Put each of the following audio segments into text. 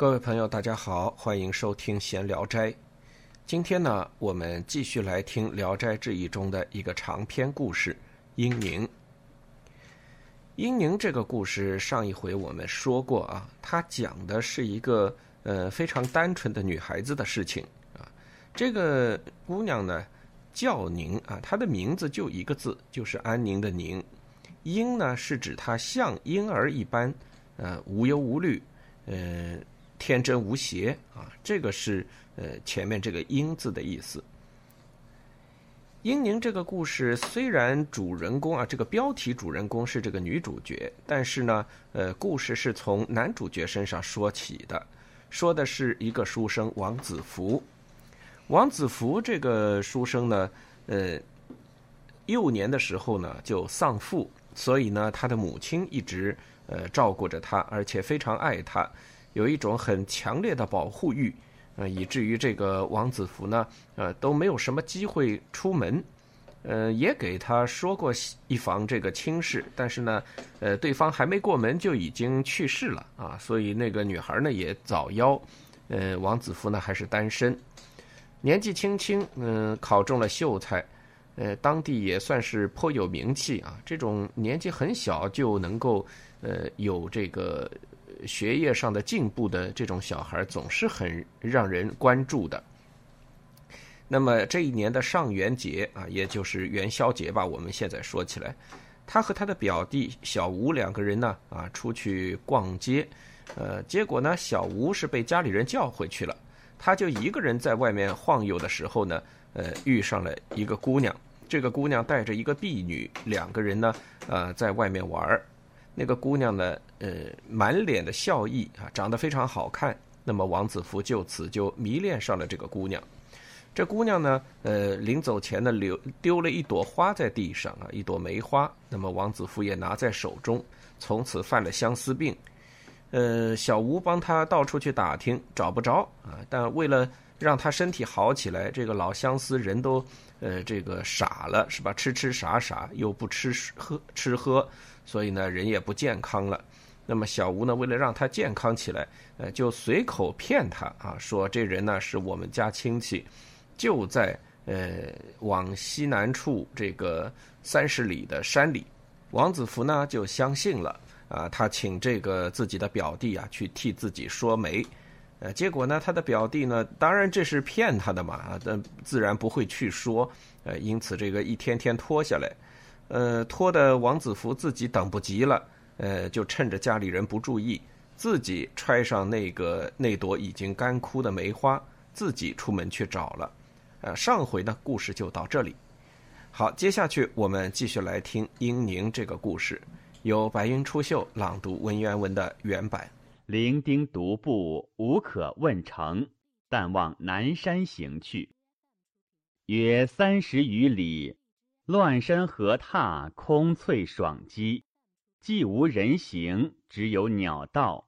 各位朋友，大家好，欢迎收听《闲聊斋》。今天呢，我们继续来听《聊斋志异》中的一个长篇故事——英宁。英宁这个故事，上一回我们说过啊，它讲的是一个呃非常单纯的女孩子的事情啊。这个姑娘呢叫宁啊，她的名字就一个字，就是安宁的宁。婴呢是指她像婴儿一般，呃无忧无虑，呃天真无邪啊，这个是呃前面这个英字的意思。英宁这个故事虽然主人公啊，这个标题主人公是这个女主角，但是呢，呃，故事是从男主角身上说起的，说的是一个书生王子服。王子服这个书生呢，呃，幼年的时候呢就丧父，所以呢，他的母亲一直呃照顾着他，而且非常爱他，有一种很强烈的保护欲。呃，以至于这个王子服呢，呃，都没有什么机会出门，呃，也给他说过一房这个亲事，但是呢，呃，对方还没过门就已经去世了啊，所以那个女孩呢也早夭，呃，王子服呢还是单身，年纪轻轻，嗯，考中了秀才，呃，当地也算是颇有名气啊，这种年纪很小就能够，呃，有这个。学业上的进步的这种小孩总是很让人关注的。那么这一年的上元节啊，也就是元宵节吧，我们现在说起来，他和他的表弟小吴两个人呢啊出去逛街，呃，结果呢小吴是被家里人叫回去了，他就一个人在外面晃悠的时候呢，呃，遇上了一个姑娘，这个姑娘带着一个婢女，两个人呢呃在外面玩儿。那个姑娘呢，呃，满脸的笑意啊，长得非常好看。那么王子服就此就迷恋上了这个姑娘。这姑娘呢，呃，临走前呢，留丢了一朵花在地上啊，一朵梅花。那么王子服也拿在手中，从此犯了相思病。呃，小吴帮他到处去打听，找不着啊。但为了让他身体好起来，这个老相思人都呃这个傻了是吧？吃吃傻傻又不吃喝吃喝。所以呢，人也不健康了。那么小吴呢，为了让他健康起来，呃，就随口骗他啊，说这人呢是我们家亲戚，就在呃往西南处这个三十里的山里。王子福呢就相信了啊，他请这个自己的表弟啊去替自己说媒。呃，结果呢，他的表弟呢，当然这是骗他的嘛，啊，但自然不会去说。呃，因此这个一天天拖下来。呃，拖的王子福自己等不及了，呃，就趁着家里人不注意，自己揣上那个那朵已经干枯的梅花，自己出门去找了。呃，上回呢，故事就到这里。好，接下去我们继续来听英宁这个故事，由白云出岫朗读文言文的原版。伶仃独步，无可问成，但望南山行去。约三十余里。乱山河踏，空翠爽肌，既无人行，只有鸟道。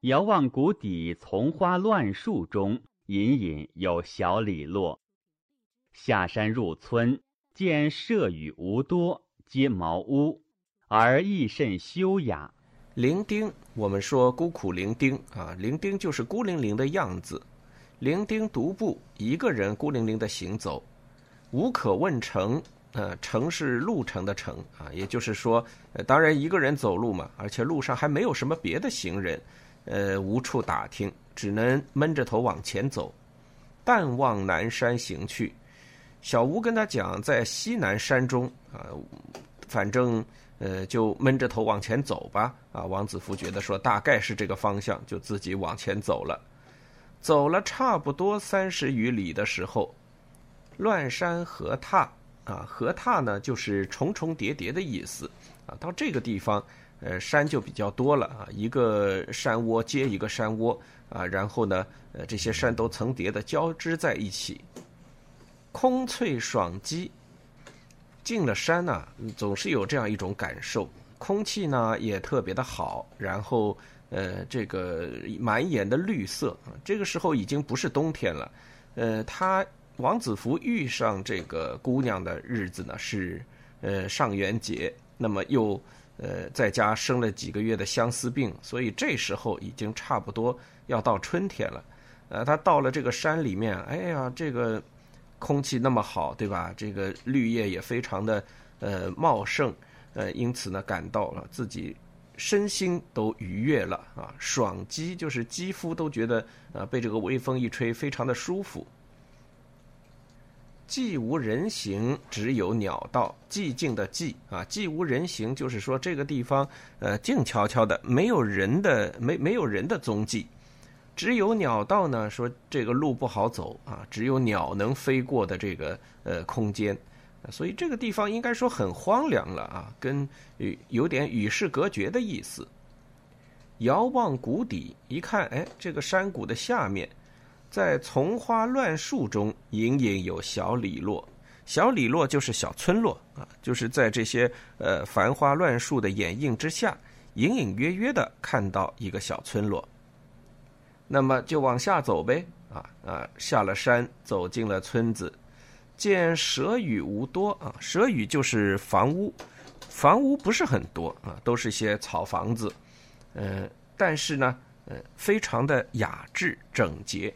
遥望谷底，丛花乱树中，隐隐有小李落。下山入村，见舍宇无多，皆茅屋，而亦甚修雅。伶仃，我们说孤苦伶仃啊，伶仃就是孤零零的样子。伶仃独步，一个人孤零零的行走，无可问成。呃，城是路程的城啊，也就是说，呃，当然一个人走路嘛，而且路上还没有什么别的行人，呃，无处打听，只能闷着头往前走。但望南山行去，小吴跟他讲，在西南山中啊，反正呃，就闷着头往前走吧。啊，王子服觉得说大概是这个方向，就自己往前走了。走了差不多三十余里的时候，乱山河踏。啊，河踏呢就是重重叠叠的意思，啊，到这个地方，呃，山就比较多了啊，一个山窝接一个山窝啊，然后呢，呃，这些山都层叠的交织在一起。空翠爽肌，进了山呢，总是有这样一种感受，空气呢也特别的好，然后呃，这个满眼的绿色啊，这个时候已经不是冬天了，呃，它。王子服遇上这个姑娘的日子呢是，呃上元节，那么又呃，在家生了几个月的相思病，所以这时候已经差不多要到春天了。呃，他到了这个山里面，哎呀，这个空气那么好，对吧？这个绿叶也非常的呃茂盛，呃，因此呢，感到了自己身心都愉悦了啊，爽肌就是肌肤都觉得呃被这个微风一吹，非常的舒服。既无人行，只有鸟道。寂静的寂啊，既无人行，就是说这个地方呃静悄悄的，没有人的没没有人的踪迹。只有鸟道呢，说这个路不好走啊，只有鸟能飞过的这个呃空间，所以这个地方应该说很荒凉了啊，跟与有点与世隔绝的意思。遥望谷底，一看，哎，这个山谷的下面。在丛花乱树中，隐隐有小里落。小里落就是小村落啊，就是在这些呃繁花乱树的掩映之下，隐隐约约的看到一个小村落。那么就往下走呗，啊啊，下了山，走进了村子，见舍宇无多啊，舍宇就是房屋，房屋不是很多啊，都是些草房子，嗯，但是呢，呃，非常的雅致整洁。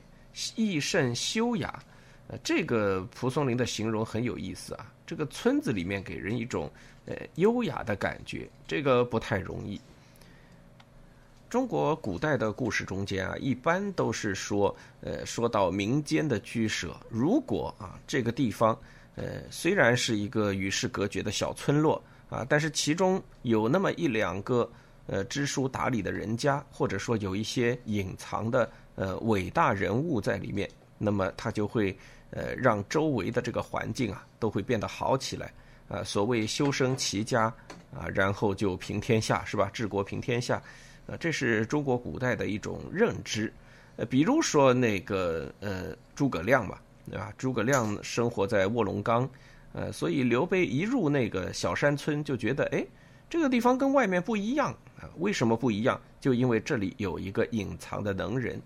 益甚修雅，呃，这个蒲松龄的形容很有意思啊。这个村子里面给人一种呃优雅的感觉，这个不太容易。中国古代的故事中间啊，一般都是说，呃，说到民间的居舍，如果啊这个地方，呃，虽然是一个与世隔绝的小村落啊，但是其中有那么一两个呃知书达理的人家，或者说有一些隐藏的。呃，伟大人物在里面，那么他就会呃让周围的这个环境啊都会变得好起来啊。所谓修身齐家啊，然后就平天下，是吧？治国平天下，啊，这是中国古代的一种认知。呃，比如说那个呃诸葛亮吧，对吧？诸葛亮生活在卧龙岗，呃，所以刘备一入那个小山村就觉得，哎，这个地方跟外面不一样啊。为什么不一样？就因为这里有一个隐藏的能人。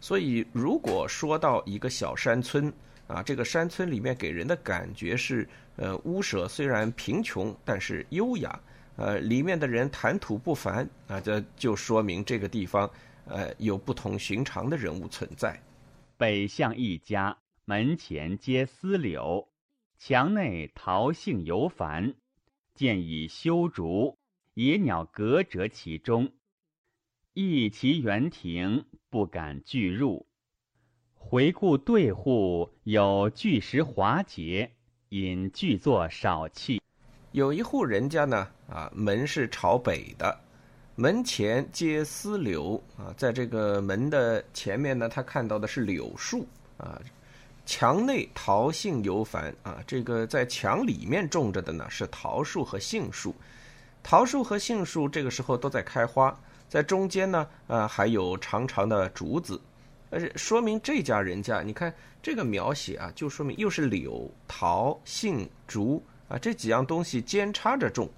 所以，如果说到一个小山村啊，这个山村里面给人的感觉是，呃，屋舍虽然贫穷，但是优雅，呃，里面的人谈吐不凡啊，这就说明这个地方，呃，有不同寻常的人物存在。北向一家，门前皆丝柳，墙内桃杏犹繁，见以修竹，野鸟隔折其中。忆其园庭，不敢拒入。回顾对户，有巨石华节，因巨作少气。有一户人家呢，啊，门是朝北的，门前皆丝柳啊，在这个门的前面呢，他看到的是柳树啊。墙内桃杏尤繁啊，这个在墙里面种着的呢是桃树和杏树，桃树和杏树这个时候都在开花。在中间呢，呃，还有长长的竹子，而且说明这家人家，你看这个描写啊，就说明又是柳、桃、杏、竹啊这几样东西间插着种，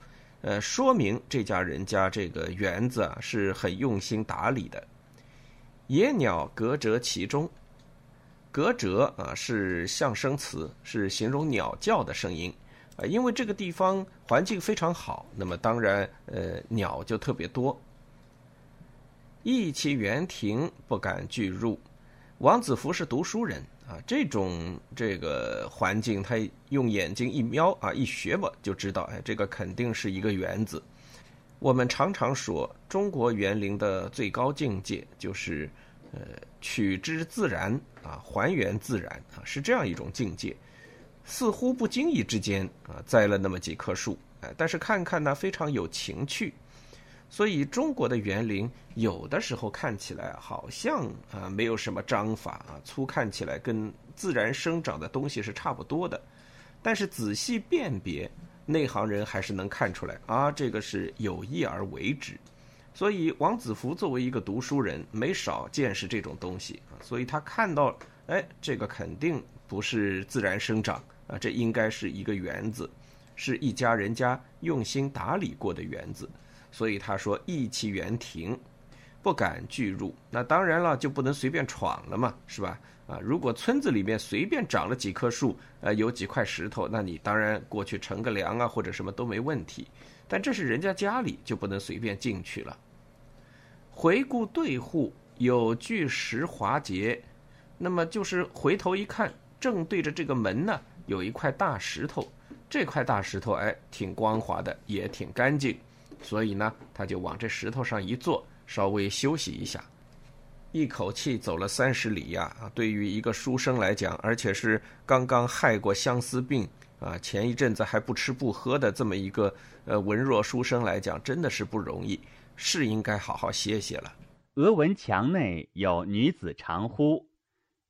呃，说明这家人家这个园子啊是很用心打理的。野鸟隔折其中，隔折啊是象声词，是形容鸟叫的声音啊，因为这个地方环境非常好，那么当然呃鸟就特别多。意其园庭，不敢拒入。王子服是读书人啊，这种这个环境，他用眼睛一瞄啊，一学吧，就知道，哎，这个肯定是一个园子。我们常常说，中国园林的最高境界就是，呃，取之自然啊，还原自然啊，是这样一种境界。似乎不经意之间啊，栽了那么几棵树，哎，但是看看呢，非常有情趣。所以中国的园林有的时候看起来好像啊没有什么章法啊，粗看起来跟自然生长的东西是差不多的，但是仔细辨别，内行人还是能看出来啊，这个是有意而为之。所以王子服作为一个读书人，没少见识这种东西啊，所以他看到，哎，这个肯定不是自然生长啊，这应该是一个园子，是一家人家用心打理过的园子。所以他说：“意气园庭，不敢拒入。那当然了，就不能随便闯了嘛，是吧？啊，如果村子里面随便长了几棵树，呃，有几块石头，那你当然过去乘个凉啊，或者什么都没问题。但这是人家家里，就不能随便进去了。回顾对户有巨石华节，那么就是回头一看，正对着这个门呢，有一块大石头。这块大石头哎，挺光滑的，也挺干净，所以呢，他就往这石头上一坐，稍微休息一下。一口气走了三十里呀！啊，对于一个书生来讲，而且是刚刚害过相思病啊，前一阵子还不吃不喝的这么一个呃文弱书生来讲，真的是不容易，是应该好好歇歇了。俄文墙内有女子长呼：“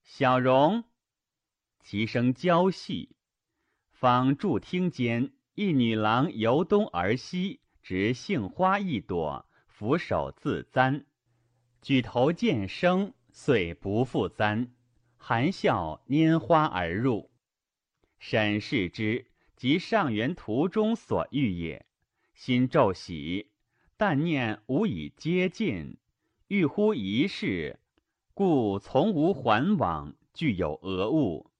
小荣。”其声娇细。方助厅间，一女郎由东而西，执杏花一朵，俯首自簪。举头见生，遂不复簪，含笑拈花而入。审视之，即上元途中所遇也。心骤喜，但念无以接近，欲乎一事，故从无还往，具有讹误。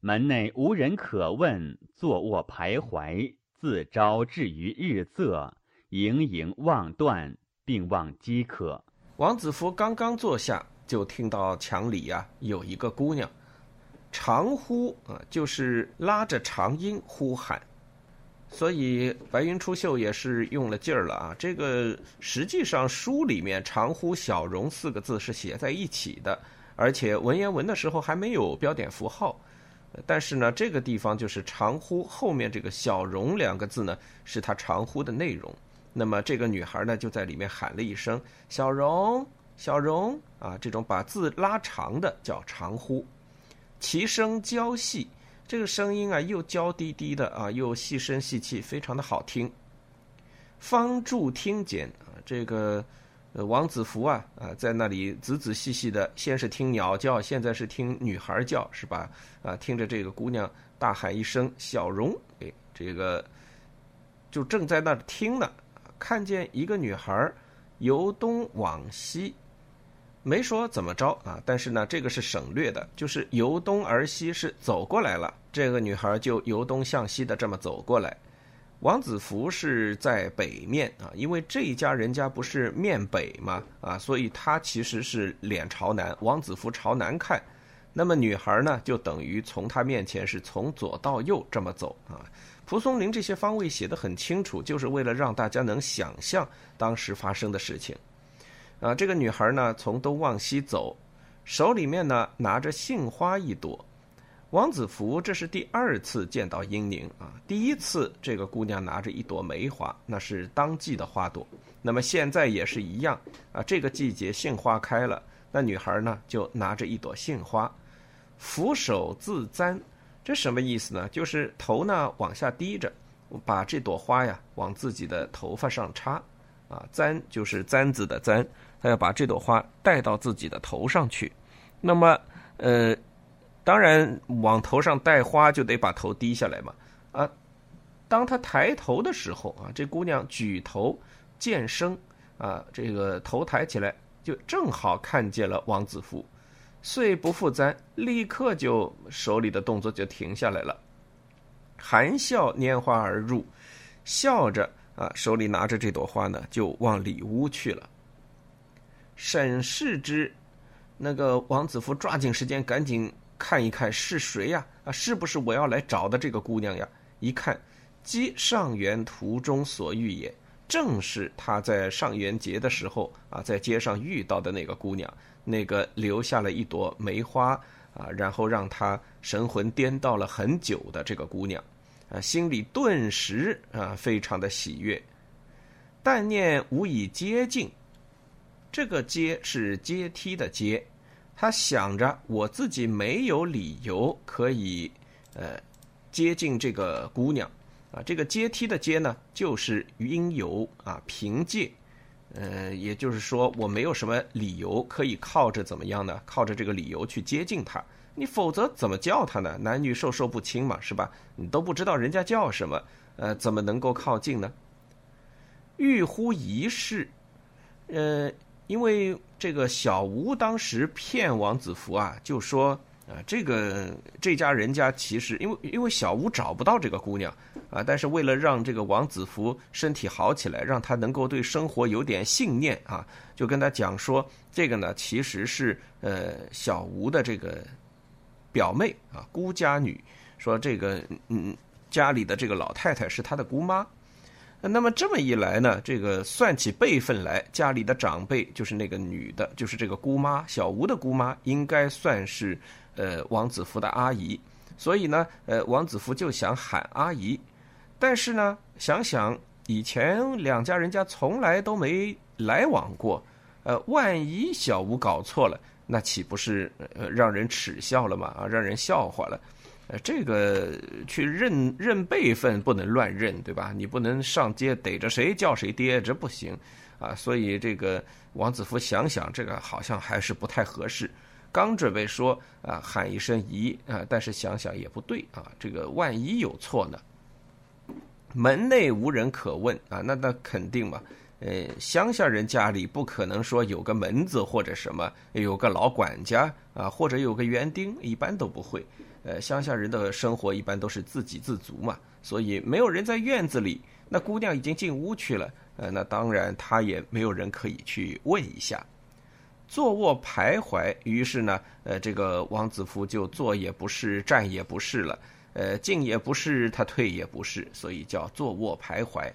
门内无人可问，坐卧徘徊，自招至于日仄，盈盈望断，并望饥渴。王子服刚刚坐下，就听到墙里呀有一个姑娘，长呼啊，就是拉着长音呼喊。所以白云出岫也是用了劲儿了啊。这个实际上书里面“长呼小荣”四个字是写在一起的，而且文言文的时候还没有标点符号。但是呢，这个地方就是长呼后面这个“小荣”两个字呢，是他长呼的内容。那么这个女孩呢，就在里面喊了一声“小荣，小荣”啊，这种把字拉长的叫长呼，其声娇细，这个声音啊又娇滴滴的啊，又细声细气，非常的好听。方柱听见啊，这个王子服啊啊，在那里仔仔细细的，先是听鸟叫，现在是听女孩叫，是吧？啊，听着这个姑娘大喊一声“小荣”，哎，这个就正在那儿听呢。看见一个女孩由东往西，没说怎么着啊，但是呢，这个是省略的，就是由东而西是走过来了。这个女孩就由东向西的这么走过来。王子服是在北面啊，因为这一家人家不是面北嘛啊，所以他其实是脸朝南，王子服朝南看。那么女孩呢，就等于从他面前是从左到右这么走啊。蒲松龄这些方位写的很清楚，就是为了让大家能想象当时发生的事情。啊，这个女孩呢，从东往西走，手里面呢拿着杏花一朵。王子服这是第二次见到英宁啊，第一次这个姑娘拿着一朵梅花，那是当季的花朵。那么现在也是一样啊，这个季节杏花开了，那女孩呢就拿着一朵杏花，俯首自簪。这什么意思呢？就是头呢往下低着，把这朵花呀往自己的头发上插，啊，簪就是簪子的簪，他要把这朵花戴到自己的头上去。那么，呃，当然往头上戴花就得把头低下来嘛。啊，当他抬头的时候啊，这姑娘举头见生，啊，这个头抬起来就正好看见了王子服。遂不复簪，立刻就手里的动作就停下来了，含笑拈花而入，笑着啊，手里拿着这朵花呢，就往里屋去了。审视之，那个王子服抓紧时间，赶紧看一看是谁呀？啊，是不是我要来找的这个姑娘呀？一看，即上元途中所遇也，正是他在上元节的时候啊，在街上遇到的那个姑娘。那个留下了一朵梅花啊，然后让他神魂颠倒了很久的这个姑娘，啊，心里顿时啊非常的喜悦。但念无以接近，这个阶是阶梯的阶，他想着我自己没有理由可以呃接近这个姑娘啊，这个阶梯的阶呢，就是应由啊凭借。呃，也就是说，我没有什么理由可以靠着怎么样呢？靠着这个理由去接近他，你否则怎么叫他呢？男女授受不亲嘛，是吧？你都不知道人家叫什么，呃，怎么能够靠近呢？欲乎一世，呃，因为这个小吴当时骗王子服啊，就说，啊，这个这家人家其实因为因为小吴找不到这个姑娘啊，但是为了让这个王子服身体好起来，让他能够对生活有点信念啊，就跟他讲说，这个呢其实是呃小吴的这个表妹啊，姑家女，说这个嗯家里的这个老太太是他的姑妈。那么这么一来呢，这个算起辈分来，家里的长辈就是那个女的，就是这个姑妈小吴的姑妈，应该算是呃王子福的阿姨。所以呢，呃王子福就想喊阿姨，但是呢，想想以前两家人家从来都没来往过，呃，万一小吴搞错了，那岂不是呃让人耻笑了吗？啊，让人笑话了。呃，这个去认认辈分不能乱认，对吧？你不能上街逮着谁叫谁爹，这不行啊！所以这个王子服想想，这个好像还是不太合适。刚准备说啊喊一声姨啊，但是想想也不对啊，这个万一有错呢？门内无人可问啊，那那肯定嘛。呃，乡下人家里不可能说有个门子或者什么，有个老管家啊，或者有个园丁，一般都不会。呃，乡下人的生活一般都是自给自足嘛，所以没有人在院子里。那姑娘已经进屋去了，呃，那当然他也没有人可以去问一下。坐卧徘徊，于是呢，呃，这个王子服就坐也不是，站也不是了，呃，进也不是，他退也不是，所以叫坐卧徘徊。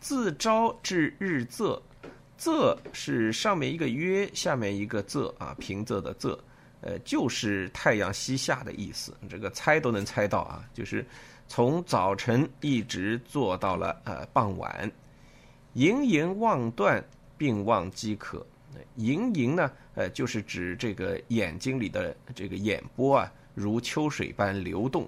自朝至日仄，仄是上面一个约，下面一个仄啊，平仄的仄。呃，就是太阳西下的意思，这个猜都能猜到啊，就是从早晨一直做到了呃傍晚。盈盈望断，并望饥渴。盈盈呢，呃，就是指这个眼睛里的这个眼波啊，如秋水般流动，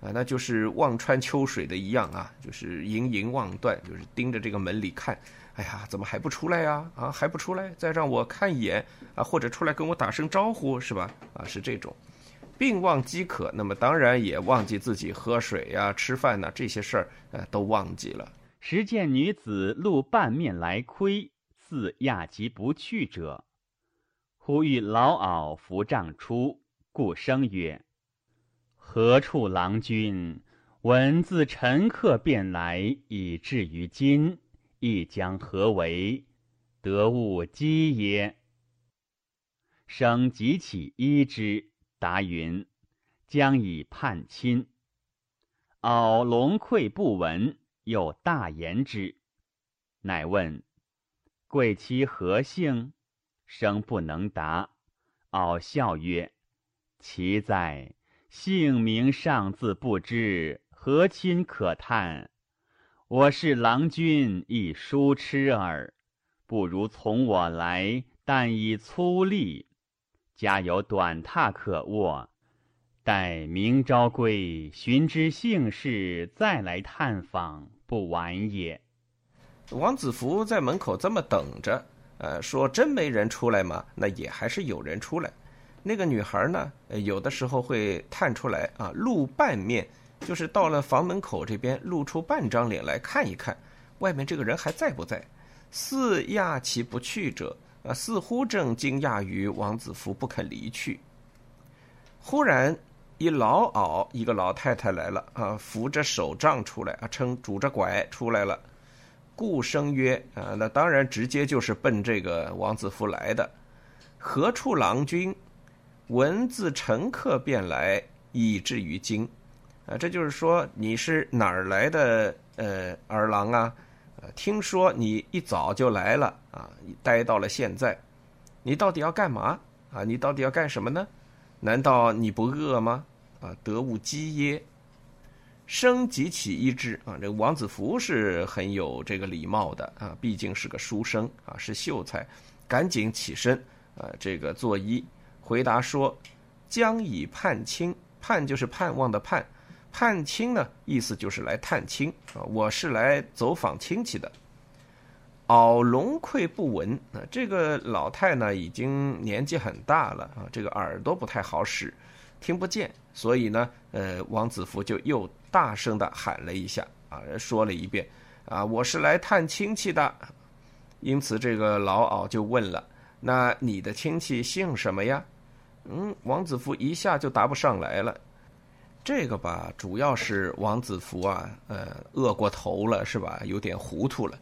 啊，那就是望穿秋水的一样啊，就是盈盈望断，就是盯着这个门里看。哎呀，怎么还不出来呀？啊，还不出来？再让我看一眼啊，或者出来跟我打声招呼，是吧？啊，是这种，并忘饥渴，那么当然也忘记自己喝水呀、吃饭呐这些事儿，呃，都忘记了。时见女子露半面来窥，似亚及不去者，忽遇老媪扶杖出，故生曰：“何处郎君？闻自陈客便来，以至于今。”亦将何为？得物饥耶？生即起依之，答云：将以叛亲。敖龙愧不闻，又大言之，乃问：贵妻何姓？生不能答。敖笑曰：其在，姓名尚自不知，何亲可叹？我是郎君亦疏痴耳，不如从我来，但以粗力。家有短榻可卧，待明朝归，寻知姓氏，再来探访，不晚也。王子服在门口这么等着，呃，说真没人出来吗？那也还是有人出来。那个女孩呢，有的时候会探出来啊，露半面。就是到了房门口这边，露出半张脸来看一看，外面这个人还在不在？似讶其不去者，啊，似乎正惊讶于王子服不肯离去。忽然，一老媪，一个老太太来了，啊，扶着手杖出来，啊，撑拄着拐出来了。故生曰，啊，那当然直接就是奔这个王子服来的。何处郎君？闻自乘客便来，以至于今。啊，这就是说你是哪儿来的呃儿郎啊？呃，听说你一早就来了啊，待到了现在，你到底要干嘛啊？你到底要干什么呢？难道你不饿吗？啊，得物饥耶？生即起一之啊，这王子服是很有这个礼貌的啊，毕竟是个书生啊，是秀才，赶紧起身啊，这个作揖回答说：“将以盼亲，盼就是盼望的盼。”探亲呢，意思就是来探亲啊，我是来走访亲戚的。敖龙溃不闻啊，这个老太呢已经年纪很大了啊，这个耳朵不太好使，听不见，所以呢，呃，王子服就又大声的喊了一下啊，说了一遍啊，我是来探亲戚的。因此，这个老敖就问了，那你的亲戚姓什么呀？嗯，王子服一下就答不上来了。这个吧，主要是王子服啊，呃，饿过头了，是吧？有点糊涂了。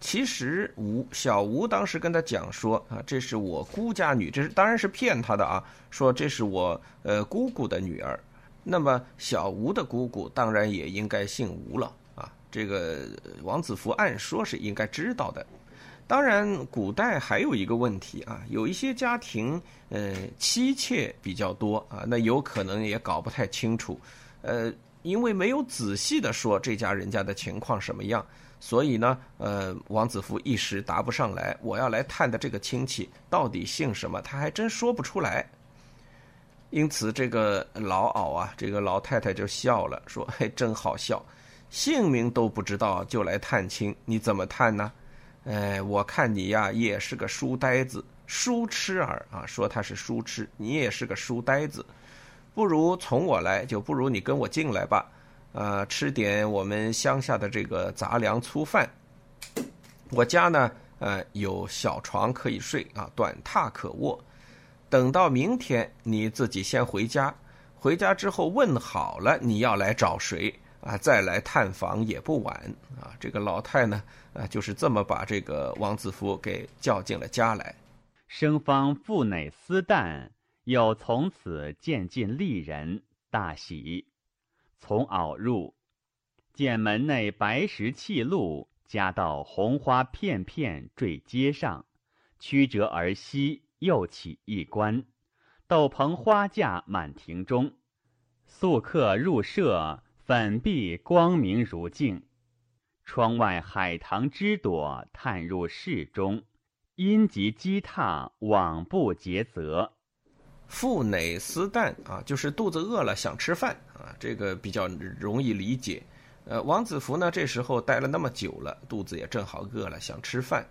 其实吴小吴当时跟他讲说啊，这是我姑家女，这是当然是骗他的啊，说这是我呃姑姑的女儿。那么小吴的姑姑当然也应该姓吴了啊。这个王子服按说是应该知道的。当然，古代还有一个问题啊，有一些家庭呃妻妾比较多啊，那有可能也搞不太清楚，呃，因为没有仔细的说这家人家的情况什么样。所以呢，呃，王子服一时答不上来。我要来探的这个亲戚到底姓什么，他还真说不出来。因此，这个老媪啊，这个老太太就笑了，说：“嘿，真好笑，姓名都不知道就来探亲，你怎么探呢？哎，我看你呀，也是个书呆子，书痴儿啊。说他是书痴，你也是个书呆子，不如从我来，就不如你跟我进来吧。”啊，吃点我们乡下的这个杂粮粗饭。我家呢，呃，有小床可以睡啊，短榻可卧。等到明天，你自己先回家。回家之后问好了，你要来找谁啊？再来探访也不晚啊。这个老太呢，啊，就是这么把这个王子服给叫进了家来。生方腹内思旦，又从此渐进丽人，大喜。从袄入，见门内白石砌路，夹道红花片片坠阶上，曲折而西，又起一关，斗篷花架满庭中。宿客入舍，粉壁光明如镜。窗外海棠枝朵探入室中，阴极积踏，往不竭泽。腹馁思旦啊，就是肚子饿了想吃饭啊，这个比较容易理解。呃，王子服呢，这时候待了那么久了，肚子也正好饿了，想吃饭，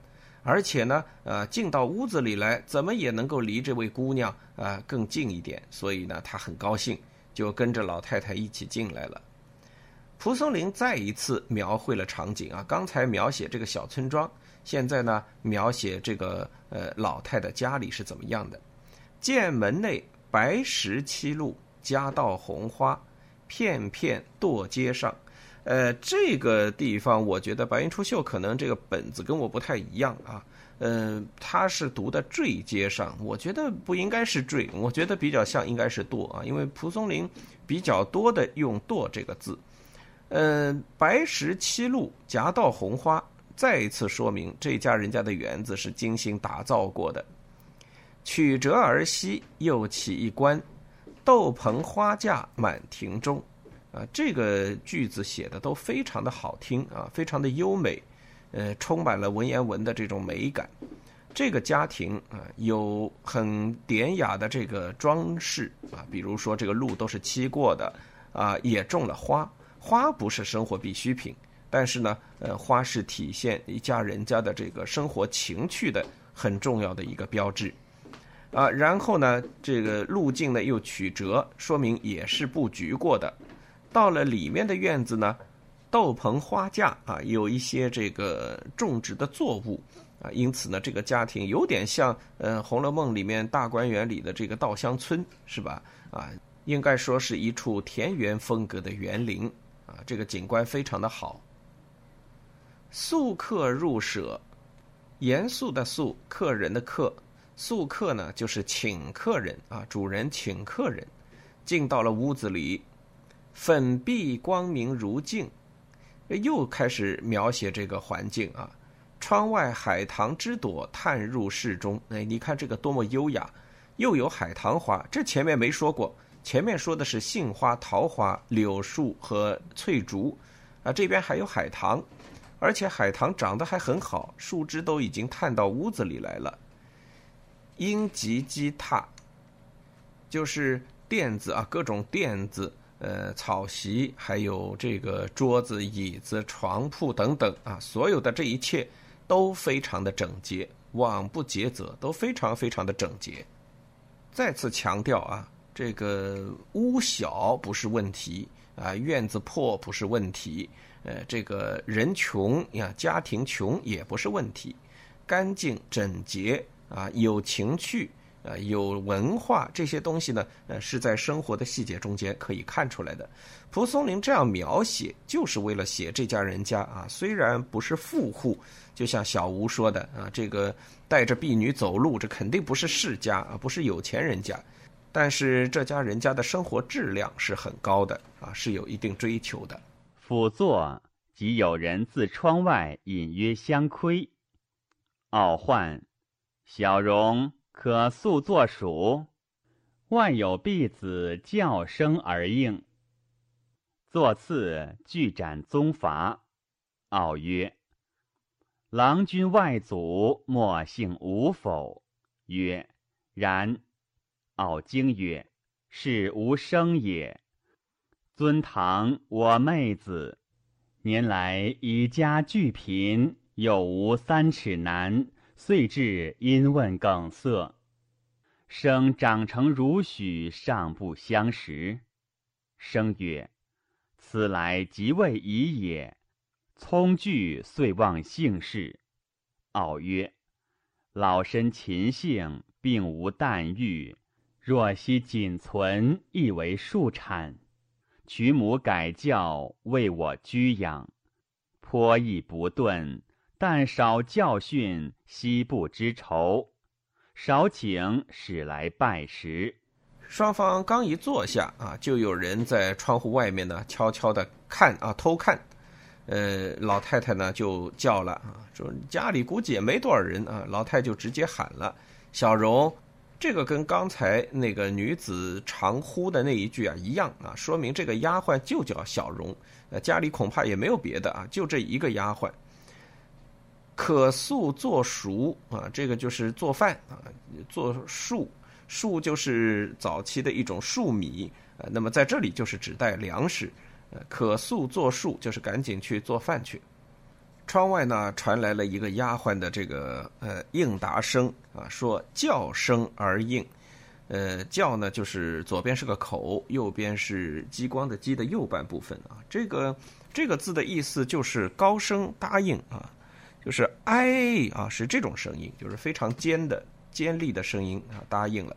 而且呢，呃，进到屋子里来，怎么也能够离这位姑娘啊更近一点，所以呢，他很高兴，就跟着老太太一起进来了。蒲松龄再一次描绘了场景啊，刚才描写这个小村庄，现在呢，描写这个呃老太太家里是怎么样的。见门内白石七路，夹道红花，片片堕阶上。呃，这个地方我觉得白云出岫可能这个本子跟我不太一样啊。嗯，他是读的坠阶上，我觉得不应该是坠，我觉得比较像应该是堕啊，因为蒲松龄比较多的用堕这个字。嗯，白石七路，夹道红花，再一次说明这家人家的园子是精心打造过的。曲折而西，又起一关，斗篷花架满庭中。啊，这个句子写的都非常的好听啊，非常的优美，呃，充满了文言文的这种美感。这个家庭啊，有很典雅的这个装饰啊，比如说这个路都是漆过的啊，也种了花。花不是生活必需品，但是呢，呃，花是体现一家人家的这个生活情趣的很重要的一个标志。啊，然后呢，这个路径呢又曲折，说明也是布局过的。到了里面的院子呢，斗篷花架啊，有一些这个种植的作物啊，因此呢，这个家庭有点像呃《红楼梦》里面大观园里的这个稻香村，是吧？啊，应该说是一处田园风格的园林，这个景观非常的好。宿客入舍，严肃的肃，客人的客。宿客呢，就是请客人啊，主人请客人，进到了屋子里，粉壁光明如镜，又开始描写这个环境啊。窗外海棠之朵探入室中，哎，你看这个多么优雅，又有海棠花，这前面没说过，前面说的是杏花、桃花、柳树和翠竹，啊，这边还有海棠，而且海棠长得还很好，树枝都已经探到屋子里来了。阴极积榻，就是垫子啊，各种垫子，呃，草席，还有这个桌子、椅子、床铺等等啊，所有的这一切都非常的整洁，网不竭则，都非常非常的整洁。再次强调啊，这个屋小不是问题啊，院子破不是问题，呃，这个人穷呀，家庭穷也不是问题，干净整洁。啊，有情趣，啊，有文化这些东西呢，呃，是在生活的细节中间可以看出来的。蒲松龄这样描写，就是为了写这家人家啊，虽然不是富户，就像小吴说的啊，这个带着婢女走路，这肯定不是世家啊，不是有钱人家，但是这家人家的生活质量是很高的啊，是有一定追求的。辅座即有人自窗外隐约相窥，傲唤小荣。可速作蜀，外有婢子叫声而应。作次具斩宗伐，傲曰：“郎君外祖莫姓吴否？”曰：“然。”傲惊曰：“是无生也。”尊堂我妹子，年来以家俱贫，有无三尺男。遂至因问梗塞，生长成如许，尚不相识。生曰：“此来即位已也。”聪具遂忘姓氏。傲曰：“老身秦姓，并无旦玉，若惜仅存，亦为庶产。娶母改教，为我居养，颇亦不钝。”但少教训，西部之仇；少请，使来拜时。双方刚一坐下啊，就有人在窗户外面呢，悄悄的看啊，偷看。呃，老太太呢就叫了啊，说家里估计也没多少人啊。老太就直接喊了：“小荣。”这个跟刚才那个女子长呼的那一句啊一样啊，说明这个丫鬟就叫小荣。呃，家里恐怕也没有别的啊，就这一个丫鬟。可塑做熟啊，这个就是做饭啊，做粟，粟就是早期的一种粟米啊。那么在这里就是指代粮食，呃，可塑做粟就是赶紧去做饭去。窗外呢传来了一个丫鬟的这个呃应答声啊，说叫声而应，呃叫呢就是左边是个口，右边是激光的激的右半部分啊。这个这个字的意思就是高声答应啊。就是哎啊，是这种声音，就是非常尖的、尖利的声音啊，答应了。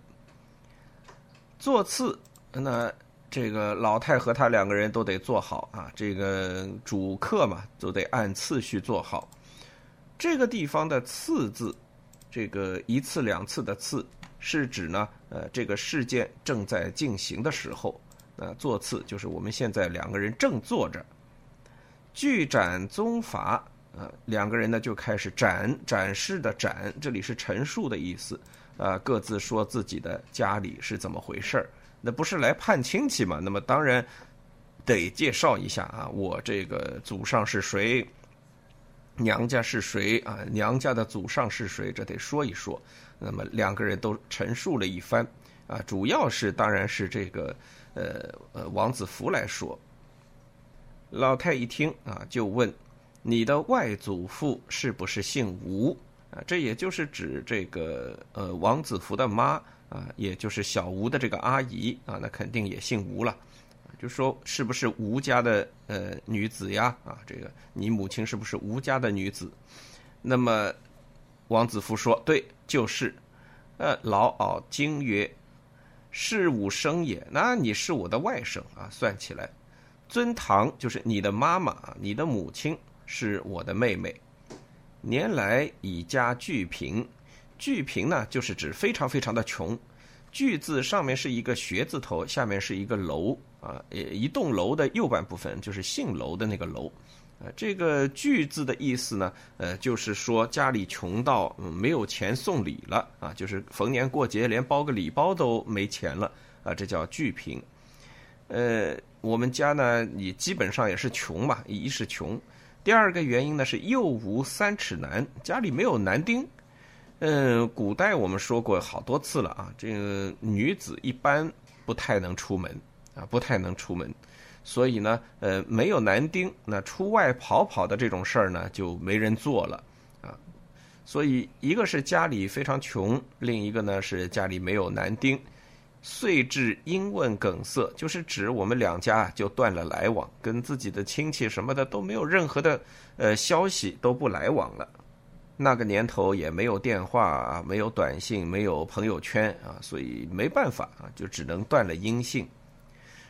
座次，那这个老太和他两个人都得坐好啊，这个主客嘛，都得按次序坐好。这个地方的“次”字，这个一次两次的“次”，是指呢，呃，这个事件正在进行的时候，那座次就是我们现在两个人正坐着，据展宗法。呃，两个人呢就开始展展示的展，这里是陈述的意思，啊，各自说自己的家里是怎么回事儿，那不是来盼亲戚嘛？那么当然得介绍一下啊，我这个祖上是谁，娘家是谁啊？娘家的祖上是谁？这得说一说。那么两个人都陈述了一番，啊，主要是当然是这个呃呃王子福来说。老太一听啊，就问。你的外祖父是不是姓吴啊？这也就是指这个呃王子福的妈啊，也就是小吴的这个阿姨啊，那肯定也姓吴了。就说是不是吴家的呃女子呀？啊，这个你母亲是不是吴家的女子？那么王子服说对，就是。呃，老媪惊曰：“是吾生也，那你是我的外甥啊。算起来，尊堂就是你的妈妈，你的母亲。”是我的妹妹，年来以家俱贫，巨贫呢，就是指非常非常的穷。巨字上面是一个学字头，下面是一个楼啊，一栋楼的右半部分就是姓楼的那个楼。啊，这个巨字的意思呢，呃，就是说家里穷到没有钱送礼了啊，就是逢年过节连包个礼包都没钱了啊，这叫巨贫。呃，我们家呢，也基本上也是穷嘛，一是穷。第二个原因呢是幼无三尺男，家里没有男丁。嗯，古代我们说过好多次了啊，这个女子一般不太能出门啊，不太能出门，所以呢，呃，没有男丁，那出外跑跑的这种事儿呢就没人做了啊。所以一个是家里非常穷，另一个呢是家里没有男丁。遂至因问梗塞，就是指我们两家就断了来往，跟自己的亲戚什么的都没有任何的呃消息，都不来往了。那个年头也没有电话啊，没有短信，没有朋友圈啊，所以没办法啊，就只能断了音信。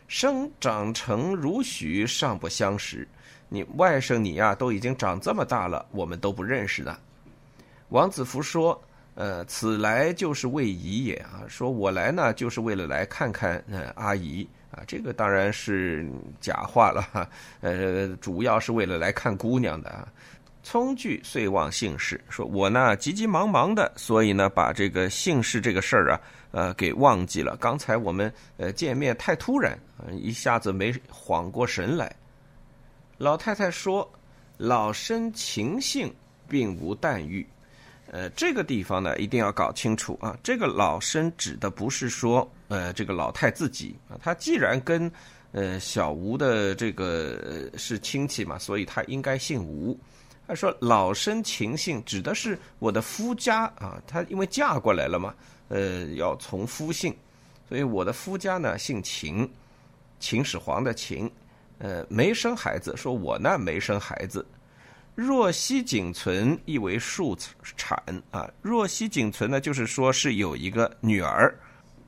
生长成如许，尚不相识。你外甥你呀，都已经长这么大了，我们都不认识的。王子服说：“呃，此来就是为姨也啊。说我来呢，就是为了来看看呃阿姨啊。这个当然是假话了哈。呃，主要是为了来看姑娘的啊。聪具遂忘姓氏，说我呢急急忙忙的，所以呢把这个姓氏这个事儿啊，呃给忘记了。刚才我们呃见面太突然，一下子没缓过神来。老太太说：“老身情姓，并无黛玉。”呃，这个地方呢一定要搞清楚啊。这个老身指的不是说呃这个老太自己啊，他既然跟呃小吴的这个是亲戚嘛，所以他应该姓吴。他说：“老身秦姓，指的是我的夫家啊。她因为嫁过来了嘛，呃，要从夫姓，所以我的夫家呢姓秦，秦始皇的秦，呃，没生孩子。说我呢没生孩子。若息仅存，意为庶产啊。若息仅存呢，就是说是有一个女儿。”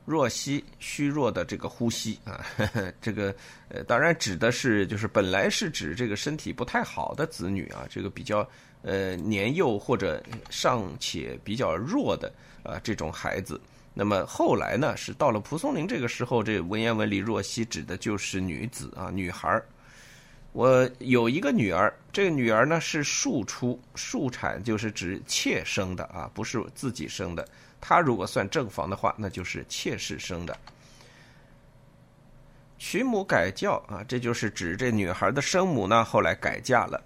若息虚弱的这个呼吸啊，这个呃，当然指的是就是本来是指这个身体不太好的子女啊，这个比较呃年幼或者尚且比较弱的啊这种孩子。那么后来呢，是到了蒲松龄这个时候，这文言文里若息指的就是女子啊，女孩儿。我有一个女儿，这个女儿呢是庶出，庶产就是指妾生的啊，不是自己生的。他如果算正房的话，那就是妾室生的。娶母改教啊，这就是指这女孩的生母呢，后来改嫁了。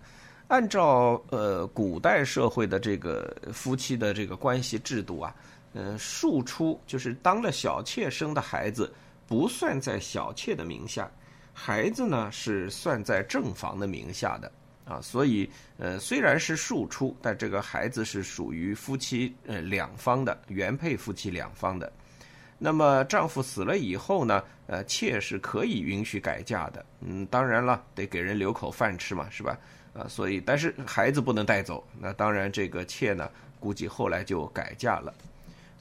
按照呃古代社会的这个夫妻的这个关系制度啊，嗯，庶出就是当了小妾生的孩子，不算在小妾的名下，孩子呢是算在正房的名下的。啊，所以呃，虽然是庶出，但这个孩子是属于夫妻呃两方的原配夫妻两方的。那么丈夫死了以后呢，呃，妾是可以允许改嫁的。嗯，当然了，得给人留口饭吃嘛，是吧？啊，所以但是孩子不能带走。那当然，这个妾呢，估计后来就改嫁了。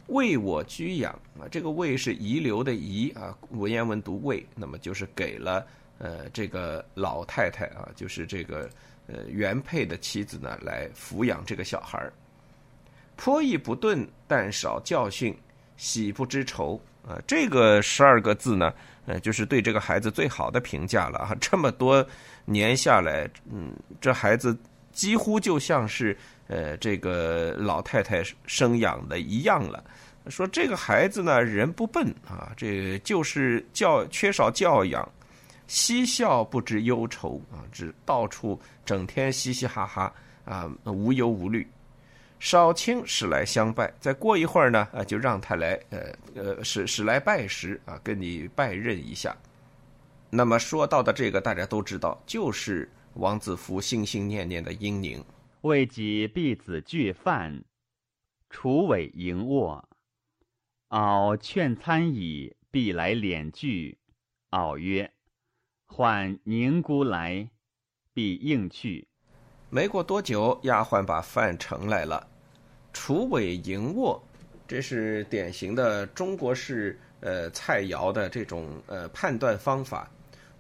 为我居养啊，这个为是遗留的遗啊，文言文读为，那么就是给了呃这个老太太啊，就是这个。呃，原配的妻子呢，来抚养这个小孩儿，颇亦不钝，但少教训，喜不知愁啊。这个十二个字呢，呃，就是对这个孩子最好的评价了啊。这么多年下来，嗯，这孩子几乎就像是呃这个老太太生养的一样了。说这个孩子呢，人不笨啊，这就是教缺少教养。嬉笑不知忧愁啊，只到处整天嘻嘻哈哈啊，无忧无虑。少卿使来相拜，再过一会儿呢啊，就让他来呃呃使使来拜时啊，跟你拜认一下。那么说到的这个，大家都知道，就是王子服心心念念的英宁。为己婢子具饭，楚尾迎卧，敖劝餐矣，必来敛具。敖曰。唤宁姑来，必应去。没过多久，丫鬟把饭盛来了。楚尾迎卧，这是典型的中国式呃菜肴的这种呃判断方法。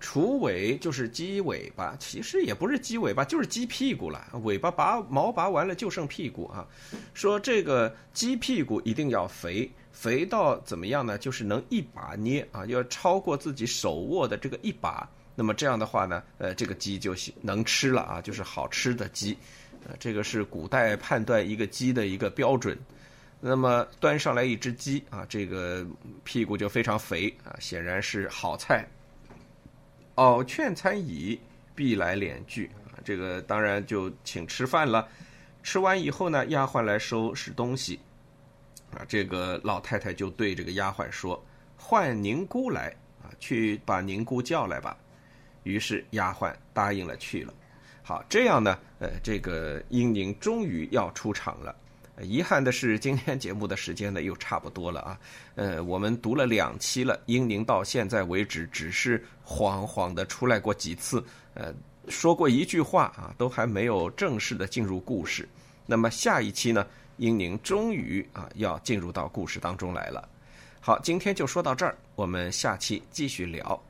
楚尾就是鸡尾巴，其实也不是鸡尾巴，就是鸡屁股了。尾巴拔毛拔完了，就剩屁股啊。说这个鸡屁股一定要肥，肥到怎么样呢？就是能一把捏啊，要超过自己手握的这个一把。那么这样的话呢，呃，这个鸡就能吃了啊，就是好吃的鸡，呃，这个是古代判断一个鸡的一个标准。那么端上来一只鸡啊，这个屁股就非常肥啊，显然是好菜。哦，劝餐椅，必来敛具啊，这个当然就请吃饭了。吃完以后呢，丫鬟来收拾东西，啊，这个老太太就对这个丫鬟说：“唤宁姑来啊，去把宁姑叫来吧。”于是丫鬟答应了去了。好，这样呢，呃，这个英宁终于要出场了。遗憾的是，今天节目的时间呢又差不多了啊。呃，我们读了两期了，英宁到现在为止只是晃晃的出来过几次，呃，说过一句话啊，都还没有正式的进入故事。那么下一期呢，英宁终于啊要进入到故事当中来了。好，今天就说到这儿，我们下期继续聊。